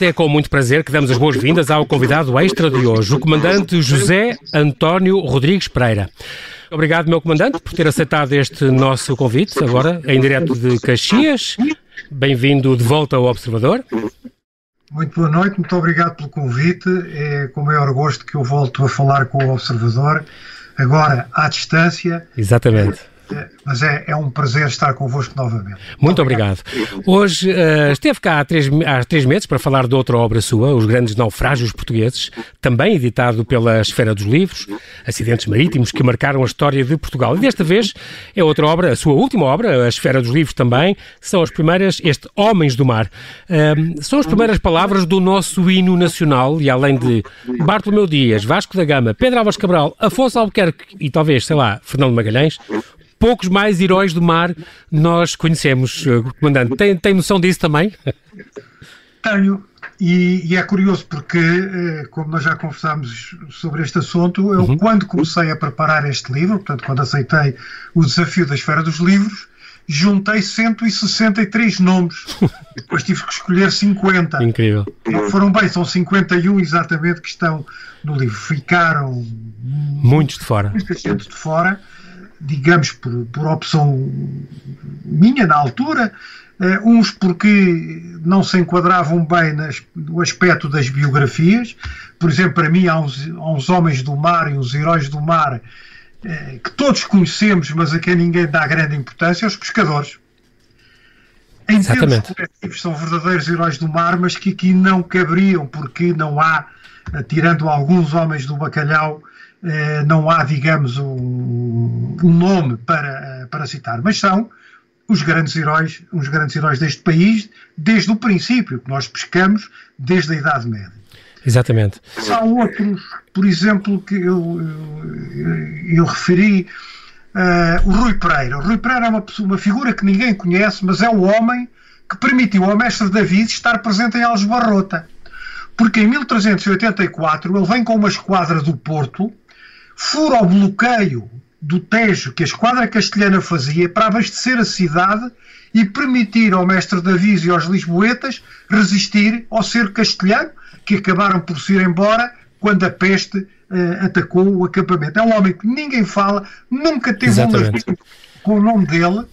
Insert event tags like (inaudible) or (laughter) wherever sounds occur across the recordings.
É com muito prazer que damos as boas-vindas ao convidado extra de hoje, o comandante José António Rodrigues Pereira. Obrigado, meu comandante, por ter aceitado este nosso convite, agora em direto de Caxias. Bem-vindo de volta ao Observador. Muito boa noite, muito obrigado pelo convite. É com o maior gosto que eu volto a falar com o Observador, agora à distância. Exatamente. É, mas é, é, um prazer estar convosco novamente. Muito obrigado. obrigado. Hoje uh, esteve cá há três, há três meses para falar de outra obra sua, Os Grandes Naufrágios Portugueses, também editado pela Esfera dos Livros, acidentes marítimos que marcaram a história de Portugal. E desta vez é outra obra, a sua última obra, a Esfera dos Livros também, são as primeiras, este Homens do Mar. Uh, são as primeiras palavras do nosso hino nacional e além de Bartolomeu Dias, Vasco da Gama, Pedro Álvares Cabral, Afonso Albuquerque e talvez, sei lá, Fernando Magalhães, poucos mais heróis do mar nós conhecemos, eh, comandante. Tem, tem noção disso também? Tenho, e, e, é curioso porque, eh, como nós já conversámos sobre este assunto, eu uhum. quando comecei a preparar este livro, portanto, quando aceitei o desafio da esfera dos livros, juntei 163 nomes. (laughs) Depois tive que escolher 50. Incrível. Foram bem, são 51 exatamente que estão no livro. Ficaram muitos de fora. Muita gente de fora digamos, por, por opção minha na altura, uh, uns porque não se enquadravam bem nas, no aspecto das biografias. Por exemplo, para mim, há uns, há uns homens do mar e uns heróis do mar uh, que todos conhecemos, mas a quem ninguém dá grande importância, os pescadores. Em Exatamente. coletivos são verdadeiros heróis do mar, mas que aqui não caberiam, porque não há, eh, tirando alguns homens do bacalhau, eh, não há, digamos, um, um, nome para, para citar, mas são os grandes heróis, os grandes heróis deste país desde o princípio, que nós pescamos desde a Idade Média. Exatamente. Há outros, por exemplo, que eu, eu, eu referi, uh, o Rui Pereira. O Rui Pereira é uma, uma figura que ninguém conhece, mas é o homem que permitiu ao mestre David estar presente em Algebarrota. Porque em 1384 ele vem com uma esquadra do Porto fura o bloqueio do Tejo que a esquadra castelhana fazia para abastecer a cidade e permitir ao mestre Davis e aos lisboetas resistir ao cerco castelhano, que acabaram por se ir embora quando a peste uh, atacou o acampamento. É um homem que ninguém fala, nunca teve Exatamente. um navio com o nome dele,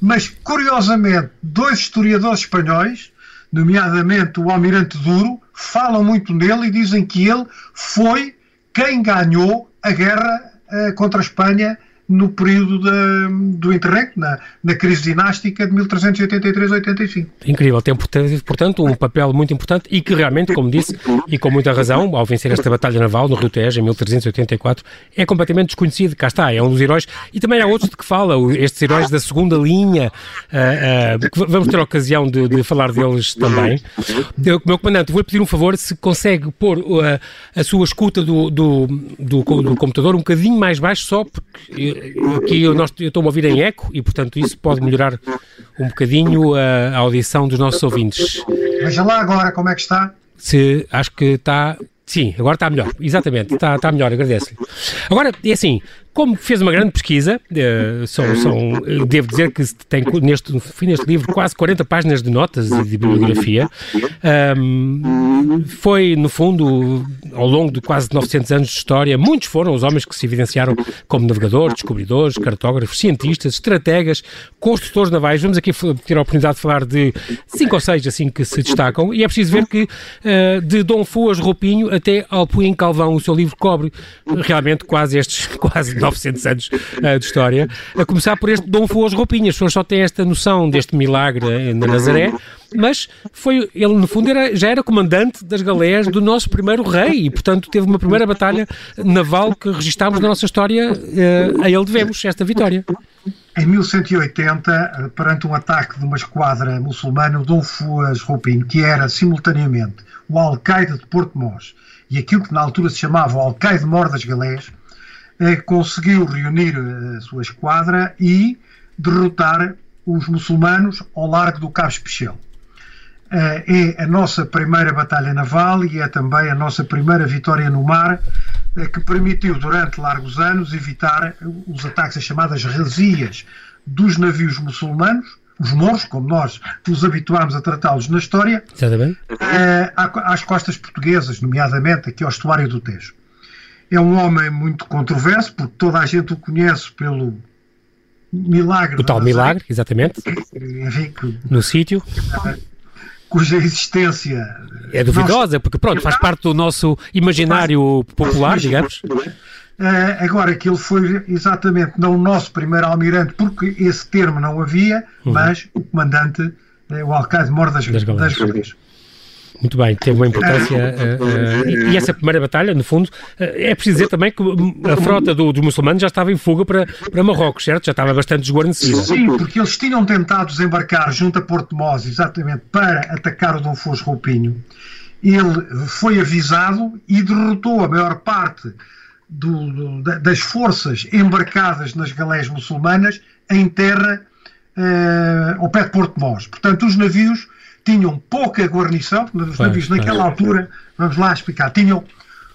mas curiosamente, dois historiadores espanhóis, nomeadamente o Almirante Duro, falam muito nele e dizem que ele foi quem ganhou a guerra uh, contra a Espanha no período de, do interregno, na, na, crise dinástica de 1383-85. Incrível, tem portanto um papel muito importante e que realmente, como disse, e com muita razão, ao vencer esta batalha naval no Rio Tejo em 1384, é completamente desconhecido, cá está, é um dos heróis, e também há outros de que fala, estes heróis da segunda linha, uh, uh, que vamos ter a ocasião de, de falar deles também. Eu, meu comandante, vou-lhe pedir um favor, se consegue pôr uh, a sua escuta do, do, do, do computador um bocadinho mais baixo, só porque aqui eu, nós, eu estou a ouvir em eco e, portanto, isso pode melhorar um bocadinho a, a audição dos nossos ouvintes. Veja lá agora como é que está. Se, acho que está Sim, agora está melhor, exatamente, está, está melhor, agradeço-lhe. Agora, é assim, como fez uma grande pesquisa, uh, são, são, devo dizer que tem neste, neste livro quase 40 páginas de notas e de bibliografia. Um, foi, no fundo, ao longo de quase 900 anos de história, muitos foram os homens que se evidenciaram como navegadores, descobridores, cartógrafos, cientistas, estrategas, construtores navais. Vamos aqui ter a oportunidade de falar de cinco ou seis assim que se destacam. E é preciso ver que uh, de Dom Fuas Roupinho até Alpuim Calvão, o seu livro cobre realmente quase estes (laughs) quase 900 anos uh, de história, a começar por este Dom Fuas Roupinhas. As pessoas só têm esta noção deste milagre na Nazaré, mas foi, ele no fundo era, já era comandante das galés do nosso primeiro rei e, portanto, teve uma primeira batalha naval que registámos na nossa história, uh, a ele devemos esta vitória. Em 1180, perante um ataque de uma esquadra muçulmana, Dom Fuas Roupinho, que era simultaneamente o alcaide de Porto Mós e aquilo que na altura se chamava o alcaide-mor das galés, eh, conseguiu reunir a sua esquadra e derrotar os muçulmanos ao largo do Cabo Especial. Eh, é a nossa primeira batalha naval e é também a nossa primeira vitória no mar, eh, que permitiu durante largos anos evitar os ataques, as chamadas razias dos navios muçulmanos, os mouros, como nós nos habituámos a tratá-los na história, às costas portuguesas, nomeadamente aqui ao estuário do Tejo. É um homem muito controverso, porque toda a gente o conhece pelo milagre. O tal milagre, exatamente. Enfim, que, no sítio. Cuja existência. É duvidosa, porque pronto, faz parte do nosso imaginário popular, digamos. Uh, agora que ele foi exatamente não o nosso primeiro almirante, porque esse termo não havia, uhum. mas o comandante, uh, o alcaide-mor das, das, das Galinhas. Muito bem, teve uma importância. Uh, uh, e, e, essa primeira batalha, no fundo, uh, é preciso dizer também que a frota do, dos muçulmanos já estava em fuga para, para Marrocos, certo? Já estava bastante desguarnecida. Sim, porque eles tinham tentado desembarcar junto a Porto Mós, exatamente para atacar o Dom Foz Roupinho. Ele foi avisado e derrotou a maior parte do, do, das forças embarcadas nas galés muçulmanas em terra ao pé de Porto Mós. Portanto, os navios tinham pouca guarnição, os navios naquela altura, vamos lá explicar, tinham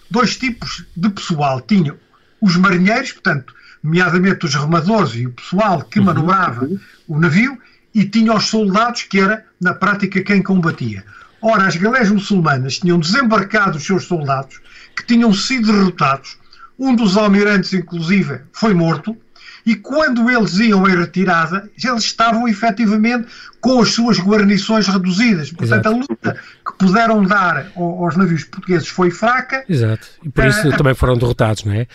dois tipos de pessoal. Tinham os marinheiros, portanto, nomeadamente os remadores e o pessoal que uhum. manobrava o navio, e tinham os soldados, que era, na prática, quem combatia. Ora, as galés muçulmanas tinham desembarcado os seus soldados, que tinham sido derrotados. Um dos almirantes, inclusive, foi morto, e quando eles iam em retirada, eles estavam efetivamente com as suas guarnições reduzidas. Portanto, Exato. a luta que puderam dar aos navios portugueses foi fraca. Exato. E por isso uh, também foram derrotados, não é?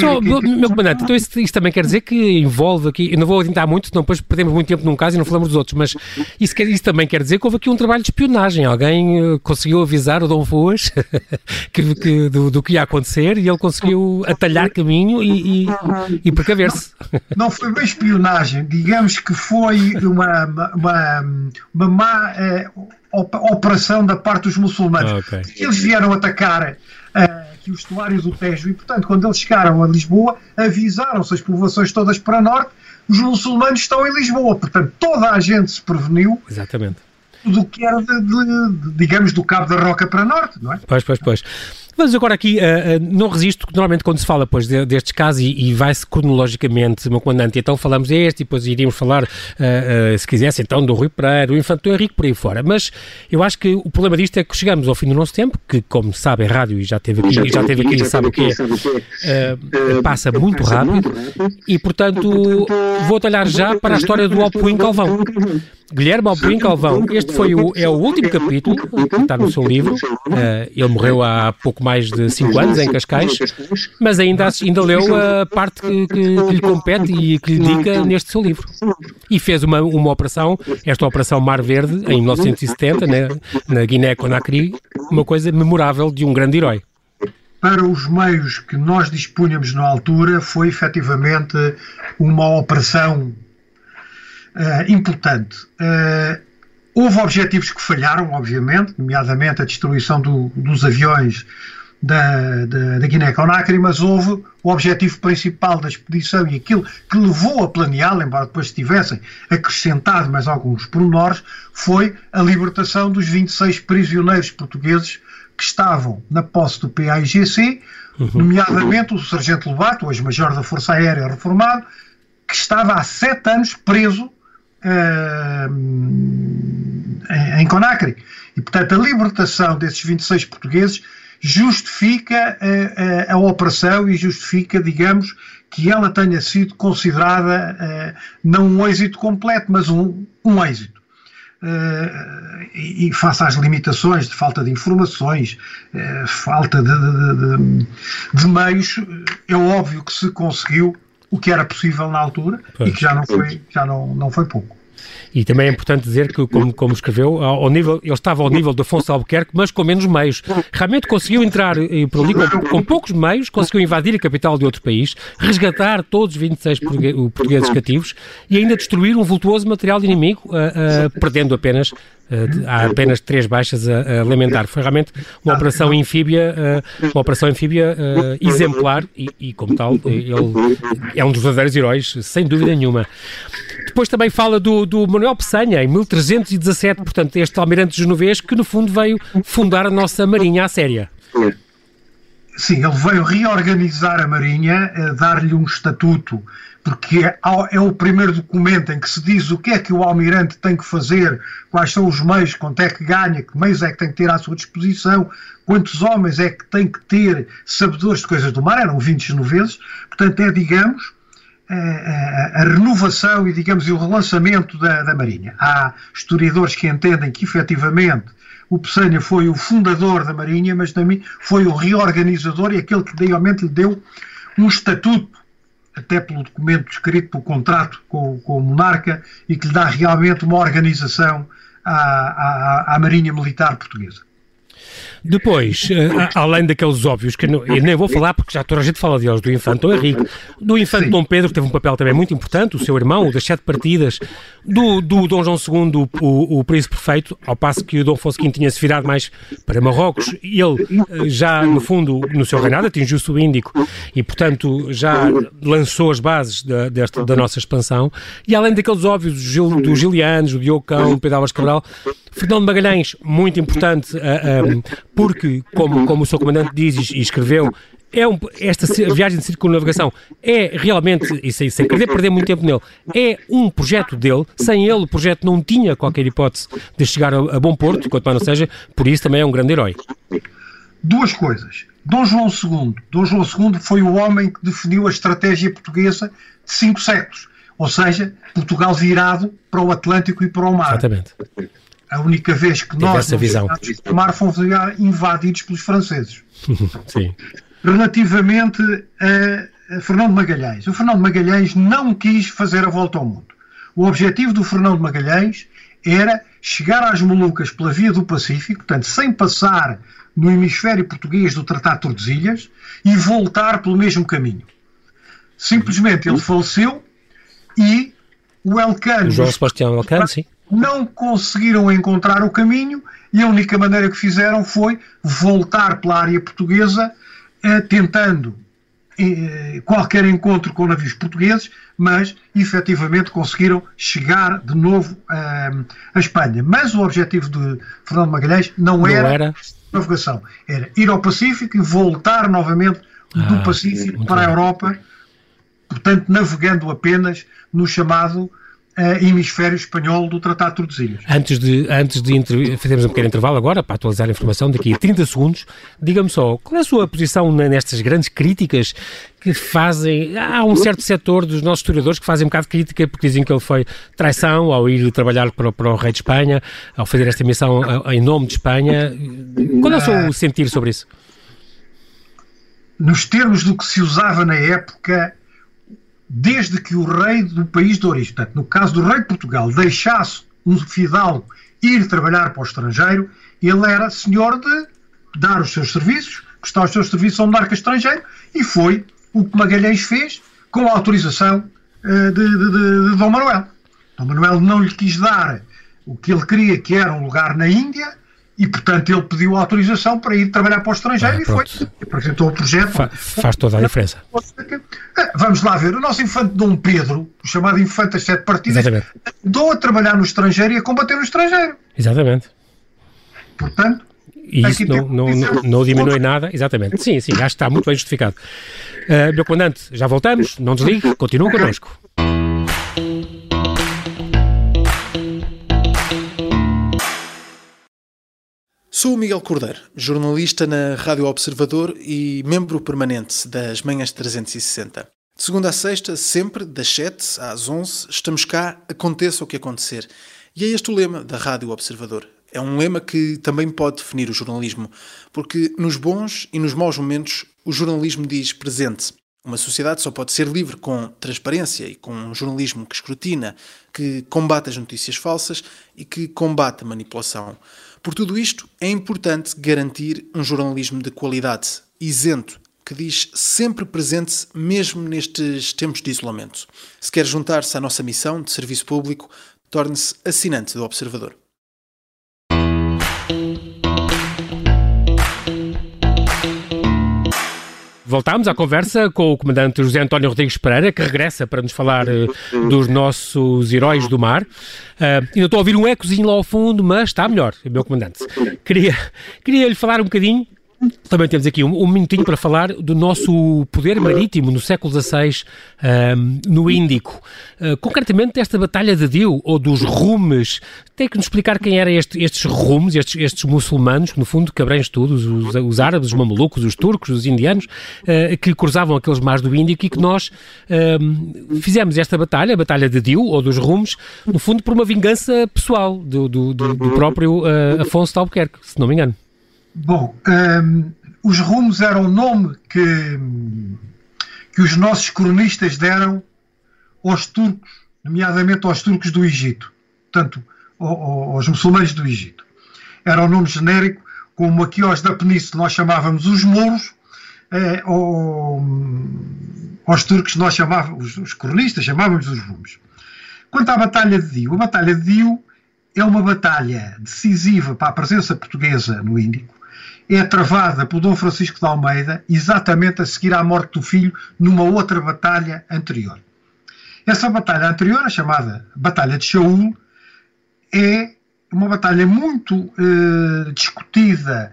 Só, meu, meu comandante, então isso, também quer dizer que envolve aqui, eu não vou adiantar muito, senão depois perdemos muito tempo num caso e não falamos dos outros, mas isso, quer, isso também quer dizer que houve aqui um trabalho de espionagem. Alguém uh, conseguiu avisar o Dom Foas (laughs) que, que, do, do, que ia acontecer e ele conseguiu atalhar caminho e, e, e precaver-se. Não foi bem espionagem, digamos que foi uma, uma uma, uma má uh, operação da parte dos muçulmanos. Ah, okay. Eles vieram atacar uh, aqui o estuário do Tejo e, portanto, quando eles chegaram a Lisboa, avisaram-se as povoações todas para norte, os muçulmanos estão em Lisboa. Portanto, toda a gente se preveniu. Exatamente. Do que era, de, de, de, digamos, do Cabo da Roca para norte, não é? Pois, pois, pois. Mas agora aqui, uh, uh, não resisto, normalmente quando se fala pois, de, destes casos e, e vai-se cronologicamente, meu comandante, então falamos deste e depois iríamos falar, uh, se quisesse, então do Rui Pereira, do Infante do Henrique, por aí fora. Mas eu acho que o problema disto é que chegamos ao fim do nosso tempo, que como sabe é rádio e já teve aqui, já, já teve aqui, sabe o que é, passa muito rápido e, portanto, vou olhar já para a história do Alpuim Calvão. Guilherme Alpuim Calvão, este foi o, é o último capítulo que está no seu livro. ele morreu há pouco mais de 5 anos em Cascais, mas ainda, ainda leu a parte que, que, que, lhe compete e que lhe dedica neste seu livro. E fez uma, uma operação, esta Operação Mar Verde, em 1970, na, na Guiné-Conakry, uma coisa memorável de um grande herói para os meios que nós dispunhamos na altura, foi efetivamente uma operação uh, importante. Uh, houve objetivos que falharam, obviamente, nomeadamente a destruição do, dos aviões da, da, da Guiné-Conakry, mas houve o objetivo principal da expedição e aquilo que levou a planeá-la, embora depois tivessem acrescentado mais alguns pormenores, foi a libertação dos 26 prisioneiros portugueses que estavam na posse do PAIGC, uhum. nomeadamente o Sargento Lobato, hoje Major da Força Aérea reformado, que estava há sete anos preso uh, em Conakry. E, portanto, a libertação desses 26 portugueses justifica uh, uh, a operação e justifica, digamos, que ela tenha sido considerada uh, não um êxito completo, mas um, um êxito. e, e face às limitações de falta de informações, falta de, de, de, de, meios, é óbvio que se conseguiu o que era possível na altura pois. e que já não foi, já não, não foi pouco. E também é importante dizer que, como, como escreveu, ao nível, ele estava ao nível de Afonso Albuquerque, mas com menos meios. Realmente conseguiu entrar eh, por ali com, com, poucos meios, conseguiu invadir a capital de outro país, resgatar todos os 26 portugueses cativos e ainda destruir um vultuoso material inimigo, uh, uh, perdendo apenas há apenas três baixas a, a, lamentar. Foi realmente uma operação anfíbia, uh, uma operação anfíbia uh, exemplar e, e, como tal, ele é um dos verdadeiros heróis, sem dúvida nenhuma. Depois também fala do, do Manuel Peçanha, em 1317, portanto, este almirante genovês que no fundo veio fundar a nossa marinha à séria. Sim, ele veio reorganizar a Marinha, dar-lhe um estatuto, porque é, é, o primeiro documento em que se diz o que é que o almirante tem que fazer, quais são os meios, quanto é que ganha, que meios é que tem que ter à sua disposição, quantos homens é que tem que ter sabedores de coisas do mar, eram 20 vezes, portanto é, digamos, a, a, a, renovação e, digamos, o relançamento da, da Marinha. Há historiadores que entendem que, efetivamente, o Pessanha foi o fundador da Marinha, mas também foi o reorganizador e aquele que realmente lhe deu um estatuto, até pelo documento escrito, pelo contrato com, com o monarca, e que lhe dá realmente uma organização à, à, à Marinha Militar Portuguesa. Depois, uh, além daqueles óbvios, que não, eu nem vou falar porque já toda a gente fala deles, do Infante Dom Henrique, do Infante Sim. Dom Pedro, que teve um papel também muito importante, o seu irmão, o das sete partidas, do, do Dom João II, o, o príncipe perfeito, ao passo que o Dom Afonso V tinha-se virado mais para Marrocos, ele uh, já, no fundo, no seu reinado, atingiu-se o Índico e, portanto, já lançou as bases da, desta, da nossa expansão. E além daqueles óbvios, dos Gil, do Gilianos, do Diocão, do Pedro Álvares Cabral, Fernando Magalhães, muito importante, eh, um, porque, como, como o seu comandante diz e escreveu, é um, esta viagem de circunnavegação é realmente, e sem, sem querer perder muito tempo nele, é um projeto dele. Sem ele, o projeto não tinha qualquer hipótese de chegar a, a bom porto, quanto mais não seja, por isso também é um grande herói. Duas coisas. Dom João II. Dom João II foi o homem que definiu a estratégia portuguesa de cinco séculos. Ou seja, Portugal virado para o Atlântico e para o mar. Exatamente a única vez que nós visão. mar fomos invadidos pelos franceses. (laughs) Sim. Relativamente a Fernando Magalhães. O Fernando Magalhães não quis fazer a volta ao mundo. O objetivo do Fernando Magalhães era chegar às Molucas pela via do Pacífico, portanto, sem passar no hemisfério português do Tratado de Tordesilhas e voltar pelo mesmo caminho. Simplesmente ele faleceu e o Elcano... João Sebastião Elcano, sim não conseguiram encontrar o caminho e a única maneira que fizeram foi voltar pela área portuguesa, eh, tentando eh, qualquer encontro com navios portugueses, mas efetivamente conseguiram chegar de novo eh, à Espanha. Mas o objetivo de Fernando Magalhães não, não era, era, navegação, era ir ao Pacífico e voltar novamente do ah, Pacífico para a Europa, portanto, navegando apenas no chamado uh, hemisfério espanhol do Tratado de Tordesilhas. Antes de, antes de fazermos um pequeno intervalo agora, para atualizar a informação, daqui a 30 segundos, diga-me só, qual é a sua posição nestas grandes críticas que fazem. Há um certo setor dos nossos historiadores que fazem um bocado de crítica porque dizem que ele foi traição ao ir trabalhar para, para o rei de Espanha, ao fazer esta missão em nome de Espanha. Qual é o seu sentir sobre isso? Nos termos do que se usava na época, desde que o rei do país de origem, portanto, no caso do rei de Portugal, deixasse um fidalgo ir trabalhar para o estrangeiro, ele era senhor de dar os seus serviços, prestar os seus serviços ao monarca estrangeiro, e foi o que Magalhães fez com a autorização uh, de, de, de, de Dom Manuel. Dom Manuel não lhe quis dar o que ele queria, que era um lugar na Índia, e, portanto, ele pediu autorização para ir trabalhar para o estrangeiro ah, e foi. Apresentou o projeto. Fa faz toda a diferença. Ah, vamos lá ver. O nosso infante Dom Pedro, o chamado infante das sete partidas, andou a trabalhar no estrangeiro e a combater no estrangeiro. Exatamente. Portanto. E isso não, não, não, não, diminui nada, exatamente. Sim, sim, acho que está muito bem justificado. Uh, meu comandante, já voltamos, não desligue, continua connosco. Sou o Miguel Cordeiro, jornalista na Rádio Observador e membro permanente das Manhãs 360. De segunda a sexta, sempre das 7 às 11, estamos cá, aconteça o que acontecer. E é este o lema da Rádio Observador. É um lema que também pode definir o jornalismo, porque nos bons e nos maus momentos o jornalismo diz presente. Uma sociedade só pode ser livre com transparência e com um jornalismo que escrutina, que combate as notícias falsas e que combate a manipulação. Por tudo isto, é importante garantir um jornalismo de qualidade, isento, que diz sempre presente, mesmo nestes tempos de isolamento. Se quer juntar-se à nossa missão de serviço público, torne-se assinante do Observador. Voltámos à conversa com o comandante José António Rodrigues Pereira, que regressa para nos falar uh, dos nossos heróis do mar. Uh, ainda estou a ouvir um ecozinho lá ao fundo, mas está melhor, meu comandante. Queria, queria lhe falar um bocadinho também temos aqui um, um, minutinho para falar do nosso poder marítimo no século XVI um, no Índico. Uh, concretamente desta Batalha de Diu, ou dos Rumes. Tem que nos explicar quem eram este, estes Rumes, estes, estes muçulmanos, no fundo que abrange todos, os, os, árabes, os mamelucos, os turcos, os indianos, uh, que cruzavam aqueles mares do Índico e que nós fizemos esta batalha, a Batalha de Diu, ou dos Rumes, no fundo por uma vingança pessoal do, do, do, do próprio uh, Afonso de Albuquerque, se não me engano. Bom, um, os rumos eram o nome que, que os nossos cronistas deram aos turcos, nomeadamente aos turcos do Egito, portanto, aos muçulmanos do Egito. Era um nome genérico, como aqui aos da Península nós chamávamos os mouros, eh, aos turcos nós chamávamos, os cronistas chamávamos os rumos. Quanto à Batalha de Dio, a Batalha de Dio é uma batalha decisiva para a presença portuguesa no Índico, é travada por Dom Francisco de Almeida exatamente a seguir à morte do filho numa outra batalha anterior. Essa batalha anterior, a chamada Batalha de Shaul, é uma batalha muito eh, discutida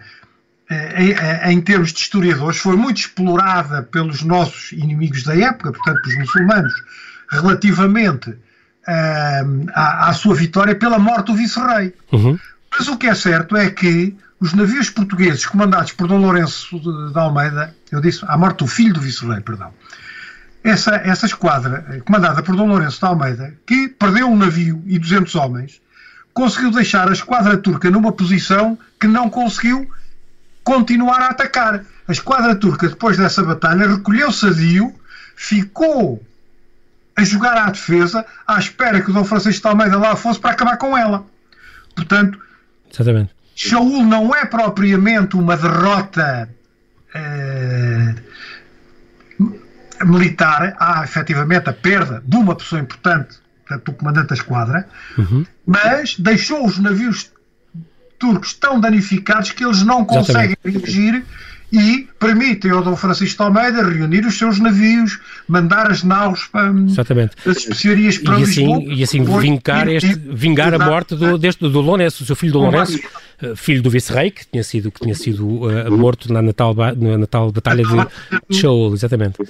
eh, em, em, termos de historiadores, foi muito explorada pelos nossos inimigos da época, portanto, os muçulmanos, relativamente eh, à, à, sua vitória pela morte do vice-rei. Uhum. Mas o que é certo é que os navios portugueses comandados por Dom Lourenço de Almeida, eu disse, à morte do filho do vice-rei, perdão, essa, essa esquadra, eh, comandada por Dom Lourenço de Almeida, que perdeu um navio e 200 homens, conseguiu deixar a esquadra turca numa posição que não conseguiu continuar a atacar. A esquadra turca, depois dessa batalha, recolheu-se a Dio, ficou a jogar à defesa, à espera que o Dom Francisco de Almeida lá fosse para acabar com ela. Portanto, Exatamente. Shaul não é propriamente uma derrota eh, militar, há efetivamente a perda de uma pessoa importante, portanto, o comandante da esquadra, uhum. mas deixou os navios turcos tão danificados que eles não conseguem dirigir e permitem ao Dom Francisco de Almeida reunir os seus navios, mandar as naus para Exatamente. as especiarias para e assim, Lisboa. E assim vingar, este, vingar a morte do, deste, do Lourenço, o seu filho do Lourenço, eh, filho do vice-rei, que tinha sido, que tinha sido uh, morto na natal, na natal batalha de Shaul, exatamente.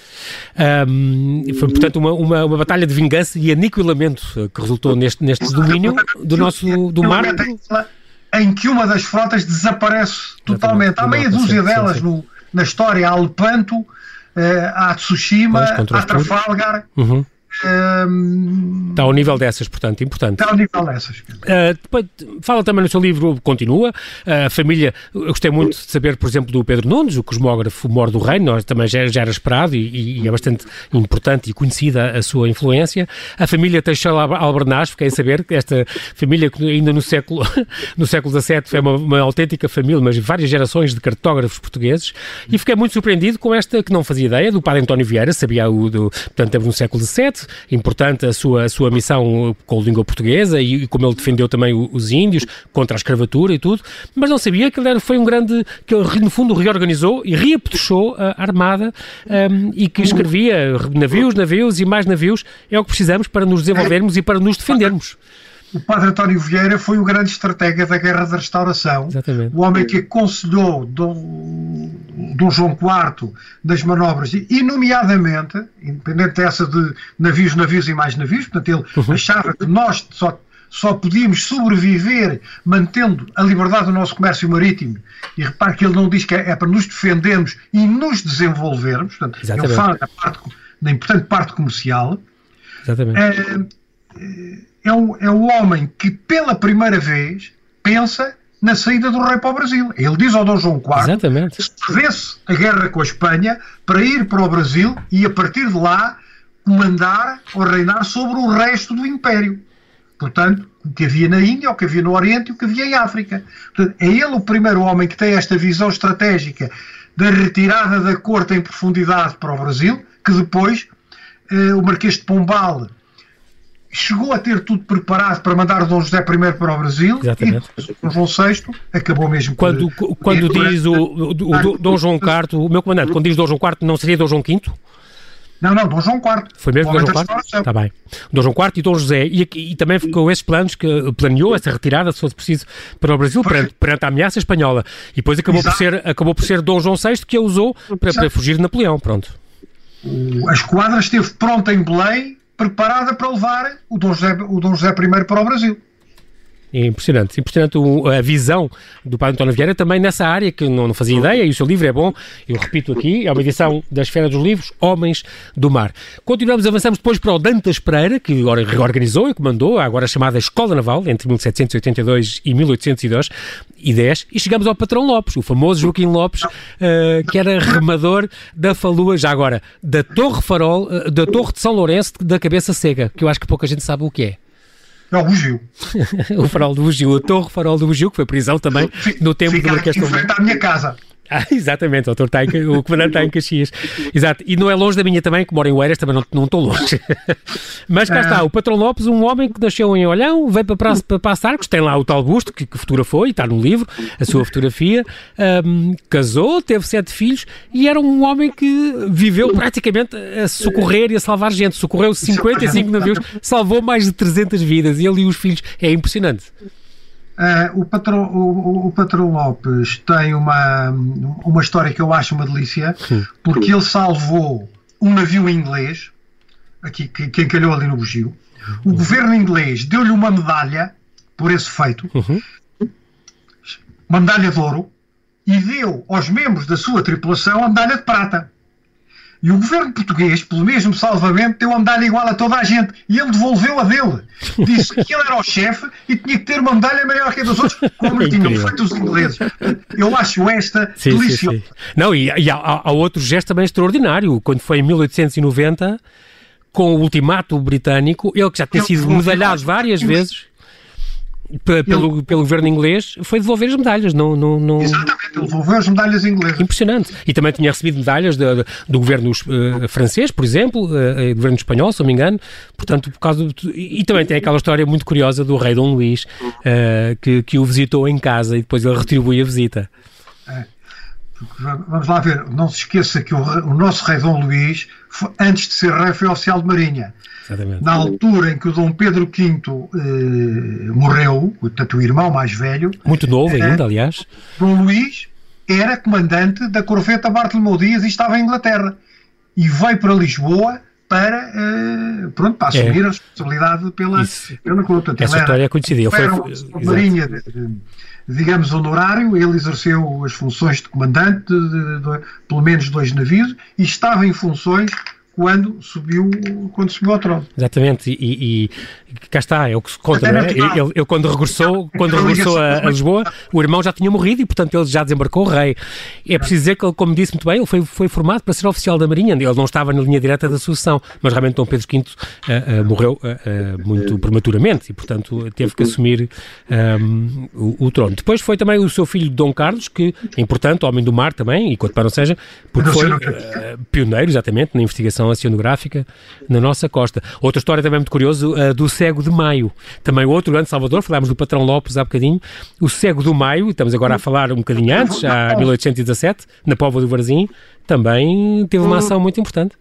Um, foi, portanto, uma, uma, uma, batalha de vingança e aniquilamento eh, que resultou neste, neste domínio do nosso do mar em que uma das frotas desaparece totalmente. Há meia dúzia delas no, na história. Há Lepanto, uh, há Tsushima, há Trafalgar. Uhum. Um, está ao nível dessas, portanto, importante. Está ao nível dessas. Uh, depois, fala também no seu livro, continua, uh, a família, eu gostei muito de saber, por exemplo, do Pedro Nunes, o cosmógrafo mor do reino, nós também já, já era esperado e, e, é bastante importante e conhecida a sua influência. A família Teixeira Albernaz, fiquei a saber que esta família que ainda no século, (laughs) no século XVII foi uma, uma autêntica família, mas várias gerações de cartógrafos portugueses e fiquei muito surpreendido com esta, que não fazia ideia, do padre António Vieira, sabia o, do, portanto, teve no século XVII, importante a sua, a sua missão com a língua portuguesa e, e como ele defendeu também os índios contra a escravatura e tudo, mas não sabia que ele foi um grande, que ele no fundo reorganizou e reapetuchou a armada um, e que escrevia navios, navios e mais navios, é o que precisamos para nos desenvolvermos e para nos defendermos o padre António Vieira foi o grande estratega da Guerra da Restauração, Exatamente. o homem que aconselhou Dom, Dom João IV das manobras, e nomeadamente, independente dessa de navios, navios e mais navios, portanto ele uhum. achava que nós só, só podíamos sobreviver mantendo a liberdade do nosso comércio marítimo, e repare que ele não diz que é, é para nos defendermos e nos desenvolvermos, portanto Exatamente. ele fala da, parte, da importante parte comercial. Exatamente. É, é o, é o homem que pela primeira vez pensa na saída do rei para o Brasil. Ele diz ao Dom João IV Exatamente. que perdesse a guerra com a Espanha para ir para o Brasil e a partir de lá comandar ou reinar sobre o resto do Império. Portanto, o que havia na Índia, o que havia no Oriente e o que havia em África. Portanto, é ele o primeiro homem que tem esta visão estratégica da retirada da corte em profundidade para o Brasil, que depois eh, o Marquês de Pombal chegou a ter tudo preparado para mandar Dom José I para o Brasil Exatamente. e Dom João VI acabou mesmo quando, por, quando diz o, o, o, Dom João IV, o meu comandante, quando diz Dom João IV, não seria Dom João V? Não, não, Dom João IV. Foi mesmo Dom João IV? Está bem. Dom João IV e Dom José. E, e também ficou esses planos que planeou essa retirada, se fosse preciso, para o Brasil, perante, perante, a ameaça espanhola. E depois acabou por, ser, acabou por ser Dom João VI que a usou para, para fugir de Napoleão. Pronto. A esquadra esteve pronta em Belém, preparada para levar o Dom José, o Dom José I para o Brasil. É impressionante, impressionante a visão do Padre António Vieira também nessa área que não, não fazia ideia e o seu livro é bom, eu repito aqui, é uma edição da Esfera dos Livros, Homens do Mar. Continuamos, avançamos depois para o Dantas Pereira, que reorganizou e comandou a agora chamada Escola Naval entre 1782 e 1802 e 10 e chegamos ao Patrão Lopes, o famoso Joaquim Lopes, uh, que era remador da falua, já agora, da Torre Farol, uh, da Torre de São Lourenço da Cabeça Cega, que eu acho que pouca gente sabe o que é. É o Bugio. (laughs) o farol do Bugio, a Torre Farol do Bugio, que foi prisão também no tempo do Marquês de Pombal. à minha casa. Ah, (laughs) exatamente, o, está em, o comandante está em Caxias. Exato, e não é longe da minha também, que moro em Oeiras, também não, não estou longe. (laughs) Mas cá está, o Patrão Lopes, um homem que nasceu em Olhão, veio para, para, para Passo Arcos, tem lá o tal busto, que, que fotografou, e está no livro, a sua fotografia, um, casou, teve sete filhos, e era um homem que viveu praticamente a socorrer e a salvar gente. Socorreu 55 navios, salvou mais de 300 vidas, e ele e os filhos, é impressionante. Uh, o, patrão, o, o, patrão Lopes tem uma, uma história que eu acho uma delícia, porque ele salvou um navio inglês, aqui, que, que encalhou ali no bugio. O uhum. governo inglês deu-lhe uma medalha por esse feito, uhum. uma medalha de ouro, e deu aos membros da sua tripulação a medalha de prata. E o governo português, pelo mesmo salvamento, deu medalha igual a toda a gente. E ele devolveu a dele. Disse que ele era o chefe e tinha que ter uma medalha maior que a dos outros, como (laughs) lhe tinham feito os ingleses. Eu acho esta sim, deliciosa. Sim, sim. Não, e, e há, há, outro gesto também extraordinário. Quando foi em 1890, com o ultimato britânico, ele que já tinha sido medalhado várias vezes pelo, pelo governo inglês foi devolver as medalhas. Não, não, não... Exatamente, ele devolveu as medalhas inglesas. Impressionante. E também tinha recebido medalhas de, de, do governo uh, francês, por exemplo, uh, do governo espanhol, se não me engano. Portanto, por causa do, e também tem aquela história muito curiosa do rei Dom Luís, uh, que, que o visitou em casa e depois ele retribui a visita. É. Vamos lá ver, não se esqueça que o, o nosso rei Dom Luís, foi, antes de ser rei, foi oficial de marinha. Exatamente. Na altura em que o Dom Pedro V eh, morreu, portanto o irmão mais velho. Muito novo eh, ainda, aliás. Dom Luís era comandante da corveta Bartolomeu Dias e estava em Inglaterra. E veio para Lisboa para, eh, pronto, para assumir é. a responsabilidade pela, Isso. pela corveta. Essa história é conhecida. Foi, foi, marinha de, de, digamos, honorário, ele exerceu as funções de comandante de, de, pelo menos dois navios e estava em funções quando subiu, quando subiu ao trono. Exatamente, e, e, cá está, é o que se conta, não é? Ele, ele, quando regressou, quando regressou a, a, Lisboa, o irmão já tinha morrido e, portanto, ele já desembarcou o rei. É preciso dizer que ele, como disse muito bem, ele foi, foi formado para ser oficial da Marinha, ele não estava na linha direta da sucessão, mas realmente Dom Pedro V uh, uh, morreu uh, muito prematuramente e, portanto, teve que assumir um, o, o, trono. Depois foi também o seu filho Dom Carlos, que é importante, homem do mar também, e quanto para não seja, porque foi pioneiro, exatamente, na investigação oceanográfica na nossa costa. Outra história também muito curiosa, do Cego de Maio. Também outro grande Salvador, falámos do Patrão Lopes há bocadinho. O Cego do Maio, estamos agora a falar um bocadinho antes, já 1817, na Póvoa do Varzim, também teve uma ação muito importante.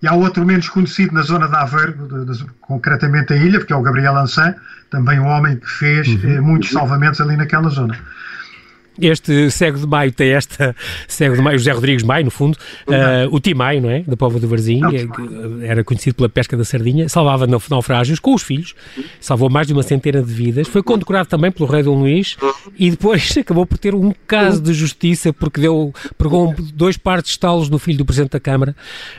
E há outro menos conhecido na zona de Aveiro, de, de, concretamente a ilha, porque é o Gabriel Ansan, também um homem que fez uhum. eh, muitos salvamentos ali naquela zona. Este cego de Maio tem esta, cego de Maio, José Rodrigues Maio, no fundo, uh, o Timaio, não é? Da Póvoa do Varzim, era conhecido pela pesca da sardinha, salvava naufrágios com os filhos, salvou mais de uma centena de vidas, foi condecorado também pelo rei Dom Luís e depois (laughs) acabou por ter um caso de justiça porque deu, pegou dois partes de estalos no filho do Presidente da Câmara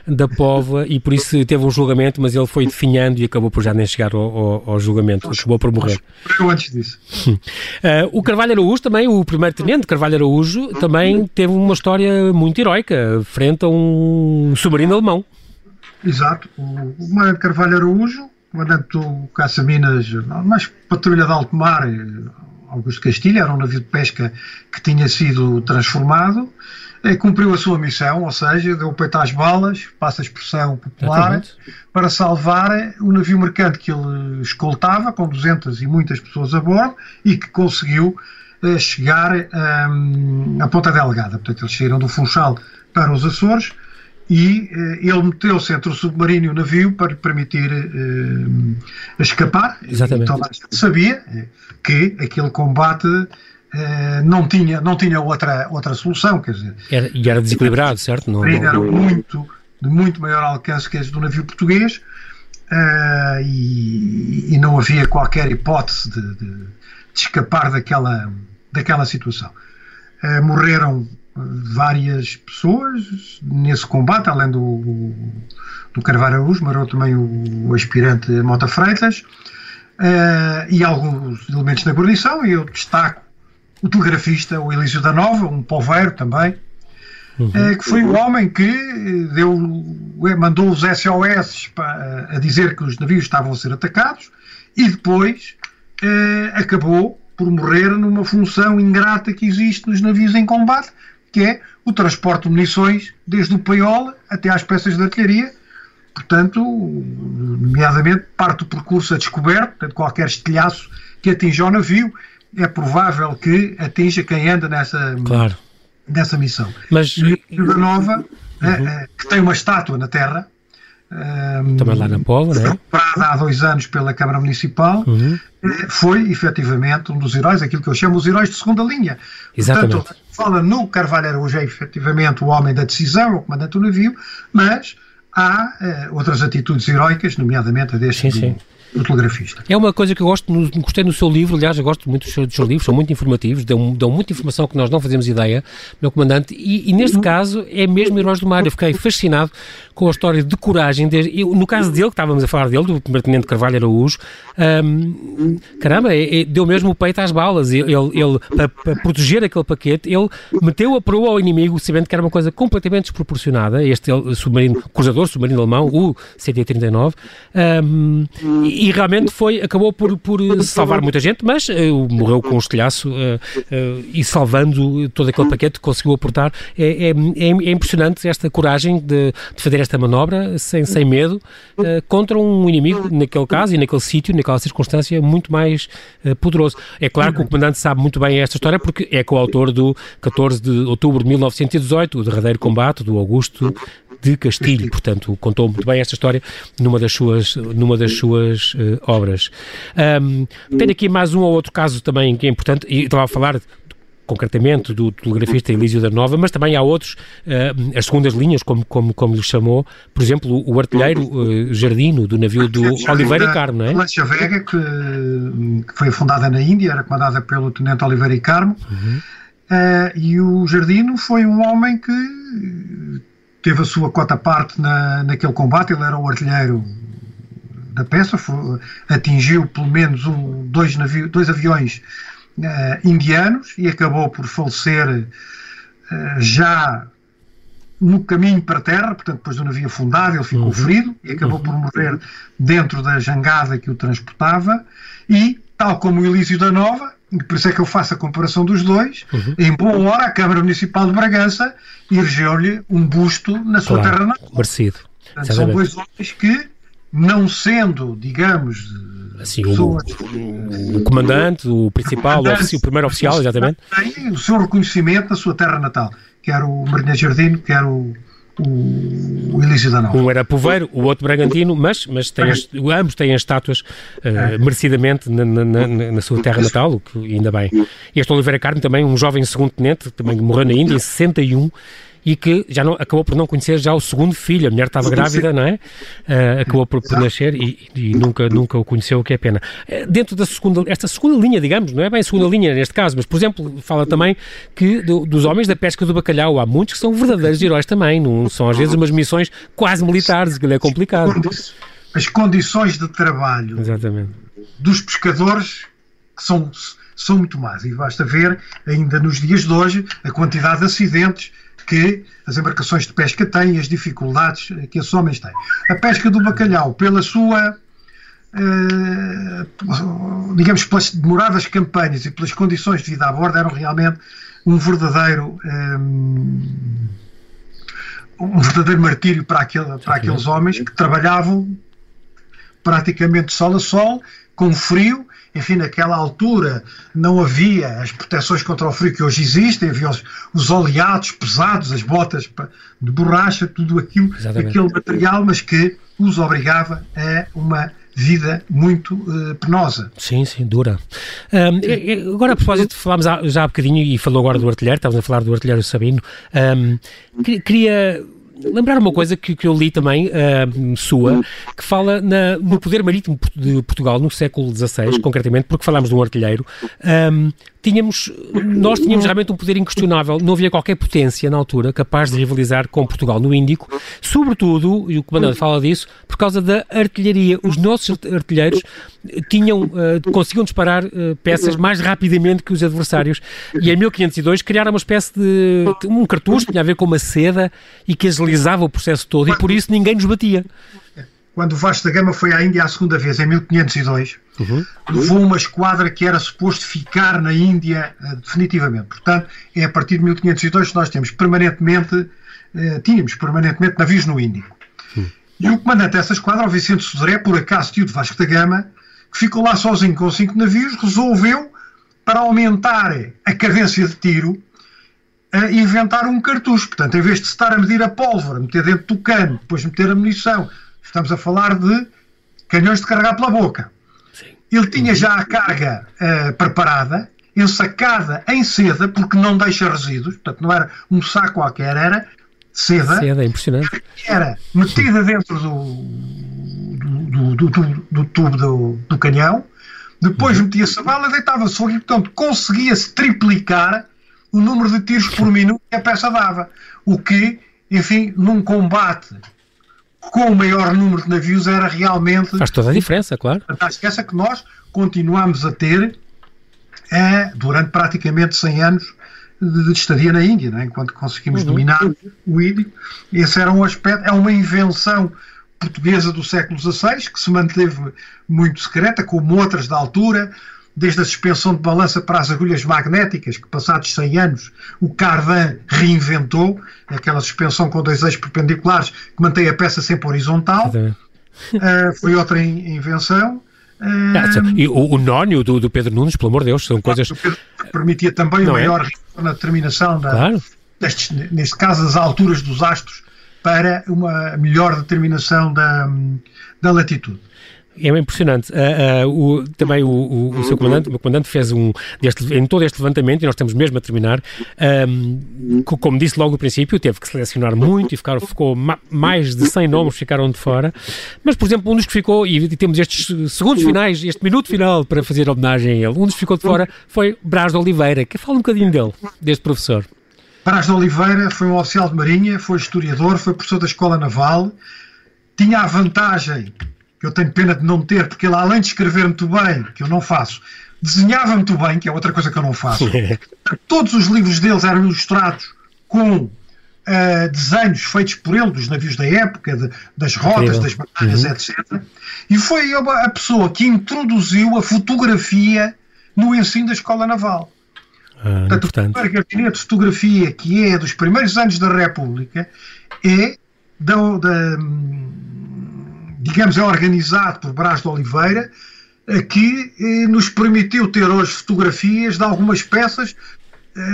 da Póvoa e por isso teve um julgamento, mas ele foi definhando e acabou por já nem chegar ao, ao, ao julgamento, acabou por morrer. Eu antes disso. Uh, (laughs) o Carvalho Araújo também, o primeiro Tenente Carvalho Araújo também teve uma história muito heroica frente a um submarino alemão. Exato. O comandante Carvalho Araújo, comandante do Caça-Minas, mais patrulha de alto mar, Augusto Castilho, era um navio de pesca que tinha sido transformado, cumpriu a sua missão, ou seja, deu o peito às balas, passa a expressão popular, para salvar o navio mercante que ele escoltava, com 200 e muitas pessoas a bordo, e que conseguiu chegar um, à Ponta Delgada. Portanto, eles saíram do Funchal para os Açores e uh, ele meteu-se entre o submarino e o navio para lhe permitir uh, escapar. Exatamente. Então, sabia que aquele combate uh, não tinha, não tinha outra, outra solução. Quer dizer, era, e era desequilibrado, certo? Não, não, era muito, de muito maior alcance que esse do navio português e, e, não havia qualquer hipótese de, de, de escapar daquela, daquela situação. morreram várias pessoas nesse combate, além do, do Carvalho Araújo, morreu também o, o aspirante Mota Freitas uh, e alguns elementos da guarnição, e eu destaco o telegrafista, o Elísio da Nova, um poveiro também, uhum. uh, que foi o homem que deu, mandou os SOS para, a dizer que os navios estavam a ser atacados e depois uh, acabou por morrer numa função ingrata que existe nos navios em combate, que é o transporte de munições desde o paiola até às peças de artilharia. Portanto, nomeadamente, parte do percurso a descoberto, portanto, qualquer estilhaço que atinja o navio, é provável que atinja quem anda nessa, claro. nessa missão. Mas... E a Nova, uhum. é, que tem uma estátua na Terra, também lá na Pova, não é? há dois anos pela Câmara Municipal, uhum. Eh, foi efetivamente um dos heróis, aquilo que eu chamo os heróis de segunda linha. Exatamente. Portanto, fala no Carvalho Araújo é efetivamente o homem da decisão, o comandante do navio, mas há uh, outras atitudes heroicas, nomeadamente a deste. Sim, sim do telegrafista. É uma coisa que eu gosto, no, gostei no seu livro, aliás, eu gosto muito dos seus, dos seus livros, são muito informativos, dão, dão muita informação que nós não fazemos ideia, meu comandante, e, e neste uhum. caso é mesmo Heróis do Mar. Eu fiquei fascinado com a história de coragem. De, eu, no caso dele, que estávamos a falar dele, do Tenente Carvalho Araújo, caramba, é, é, deu mesmo o peito às balas. Ele, ele para, para, proteger aquele paquete, ele meteu a proa ao inimigo, sabendo que era uma coisa completamente desproporcionada. Este submarino, cruzador submarino alemão, o CT-39, um, e realmente foi, acabou por, por salvar muita gente, mas uh, morreu com um estilhaço uh, e salvando todo aquele paquete, conseguiu aportar. É, é, é, é impressionante esta coragem de, de, fazer esta manobra sem, sem medo contra um inimigo, naquele caso e naquele sítio, naquela circunstância, muito mais poderoso. É claro que o comandante sabe muito bem esta história porque é coautor do 14 de outubro de 1918, o derradeiro combate do Augusto de Castilho, portanto, contou muito bem esta história numa das suas, numa das suas uh, obras. Um, tenho aqui mais um ou outro caso também que é importante, e estava a falar concretamente do telegrafista Elísio da Nova, mas também há outros, uh, as segundas linhas, como, como, como lhe chamou, por exemplo, o artilheiro uh, Jardino, do navio do Oliveira e Carmo, não é? Lancia Vega, que, que, foi fundada na Índia, era comandada pelo tenente Oliveira e Carmo, uhum. uh, e o Jardino foi um homem que teve a sua cota parte na, naquele combate, ele era o artilheiro da peça, foi, atingiu pelo menos um, dois, navio, dois aviões uh, indianos e acabou por falecer uh, já no caminho para a terra, portanto, depois do navio afundado, ele ficou uhum. ferido e acabou uhum. por morrer dentro da jangada que o transportava e, tal como o Elísio da Nova, por isso é que eu faço a comparação dos dois. Uhum. Em boa hora, a Câmara Municipal de Bragança erigeu-lhe um busto na sua claro, terra natal. Merecido. Portanto, são dois homens que, não sendo, digamos, assim, pessoas, o, o, comandante, o principal, o, o primeiro oficial, exatamente. Tem o seu reconhecimento na sua terra natal, quer o Marinha Jardino, quer o, o, Elísio da Nova. Um era Poveiro, o outro Bragantino, mas, mas as, ambos têm as estátuas uh, merecidamente na, na, na, sua terra natal, o que ainda bem. Este Oliveira Carmo também, um jovem segundo tenente, também morreu na Índia em 61, e que já não, acabou por não conhecer já o segundo filho. A mulher estava grávida, não é? Uh, acabou por, por nascer e, e, nunca, nunca o conheceu, o que é pena. Uh, dentro da segunda, esta segunda linha, digamos, não é bem segunda linha neste caso, mas, por exemplo, fala também que do, dos homens da pesca do bacalhau, há muitos que são verdadeiros heróis também, não são às vezes umas missões quase militares, que é complicado. As condições de trabalho Exatamente. dos pescadores são, são muito más e basta ver, ainda nos dias de hoje, a quantidade de acidentes que as embarcações de pesca têm e as dificuldades que esses homens têm. A pesca do bacalhau, pela sua, eh, digamos, pelas demoradas campanhas e pelas condições de vida a bordo, eram realmente um verdadeiro. Eh, um verdadeiro martírio para, aquele, para aqueles homens que trabalhavam praticamente sol a sol, com frio enfim, naquela altura não havia as proteções contra o frio que hoje existem, havia os, os oleados pesados, as botas de borracha, tudo aquilo, Exatamente. aquele material, mas que os obrigava a uma vida muito uh, penosa. Sim, sim, dura. Um, agora, a propósito, falámos já há bocadinho e falou agora do artilheiro, estávamos a falar do artilheiro Sabino. Um, queria lembrar uma coisa que, que eu li também, uh, sua, que fala na, no poder marítimo de Portugal no século XVI, concretamente, porque falámos de um artilheiro. Um, tínhamos, nós tínhamos realmente um poder inquestionável, não havia qualquer potência na altura capaz de rivalizar com Portugal no Índico, sobretudo, e o comandante fala disso, por causa da artilharia. Os nossos artilheiros tinham, uh, conseguiam disparar uh, peças mais rapidamente que os adversários, e em 1502 criaram uma espécie de, um cartucho, tinha a ver com uma seda, e que agilizava o processo todo, e por isso ninguém nos batia quando o Vasco da Gama foi à Índia a segunda vez, em 1502, uhum. levou uma esquadra que era suposto ficar na Índia uh, definitivamente. Portanto, é a partir de 1502 que nós temos permanentemente, uh, tínhamos permanentemente navios no Índico. Uhum. E o comandante dessa esquadra, o Vicente Sodré, por acaso tio de Vasco da Gama, que ficou lá sozinho com cinco navios, resolveu, para aumentar a cadência de tiro, uh, inventar um cartucho. Portanto, em vez de estar a medir a pólvora, meter dentro do cano, depois meter a munição, Estamos a falar de canhões de carregar pela boca. Sim. Ele tinha já a carga uh, preparada, ensacada em seda, porque não deixa resíduos, portanto não era um saco qualquer, era seda. Seda, é impressionante. Era metida dentro do, do, do, do, do tubo do, do canhão, depois uhum. metia-se a bala, deitava-se fogo e, portanto, conseguia-se triplicar o número de tiros por minuto que a peça dava. O que, enfim, num combate com o maior número de navios era realmente. Faz toda a diferença, claro. Fantástico. Essa que nós continuamos a ter é, durante praticamente 100 anos de, estadia na Índia, né? enquanto conseguimos uhum. dominar o índio. Esse era um aspecto, é uma invenção portuguesa do século XVI que se manteve muito secreta, como outras da altura desde a suspensão de balança para as agulhas magnéticas, que passados 100 anos o Cardan reinventou, aquela suspensão com dois eixos perpendiculares que mantém a peça sempre horizontal. Uh, foi outra in invenção. Uh, e o, o nónio do, do, Pedro Nunes, pelo amor de Deus, são coisas. permitia também Não maior é? na determinação, da, claro. destes, neste caso, das alturas dos astros, para uma melhor determinação da, da latitude é impressionante. Uh, uh, o, também o, o, o, seu comandante, o comandante fez um, deste, em todo este levantamento, e nós estamos mesmo a terminar, um, como disse logo no princípio, teve que selecionar muito e ficar, ficou ma, mais de 100 nomes ficaram de fora. Mas, por exemplo, um dos que ficou, e temos estes segundos finais, este minuto final para fazer homenagem a ele, um dos que ficou de fora foi Brás de Oliveira, que fala um bocadinho dele, deste professor. Brás de Oliveira foi um oficial de marinha, foi historiador, foi professor da Escola Naval, tinha a vantagem que eu tenho pena de não ter, porque ele, além de escrever muito bem, que eu não faço, desenhava muito bem, que é outra coisa que eu não faço. (laughs) Todos os livros deles eram ilustrados com uh, desenhos feitos por ele, dos navios da época, de, das rotas, das batalhas, uhum. etc. E foi a pessoa que introduziu a fotografia no ensino da escola naval. Ah, Portanto, o primeiro gabinete de fotografia, que é dos primeiros anos da República, é da, da digamos, é organizado por Brás de Oliveira, que eh, nos permitiu ter hoje fotografias de algumas peças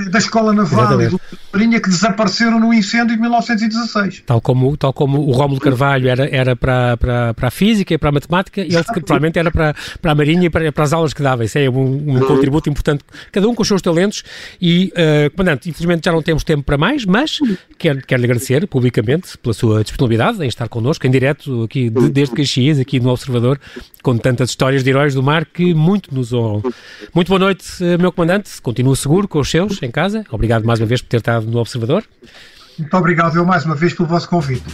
da Escola Naval Exatamente. e do Marinha que desapareceram no incêndio de 1916. Tal como, tal como o Rómulo Carvalho era, era para, para, para a Física e para a Matemática, e ele provavelmente era para, para a Marinha e para, para as aulas que dava. Isso é um, um contributo importante, cada um com os seus talentos. E, uh, Comandante, infelizmente já não temos tempo para mais, mas quero, quero lhe agradecer publicamente pela sua disponibilidade em estar connosco, em direto, aqui de, desde Caxias, aqui no Observador, com tantas histórias de heróis do mar que muito nos honram. Muito boa noite, meu Comandante. Continua seguro com os seus em casa. Obrigado mais uma vez por ter estado no Observador. Muito obrigado eu mais uma vez pelo vosso convite.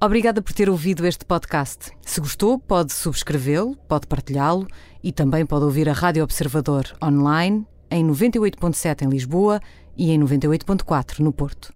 Obrigada por ter ouvido este podcast. Se gostou, pode subscrevê-lo, pode partilhá-lo e também pode ouvir a Rádio Observador online em 98.7 em Lisboa e em 98.4 no Porto.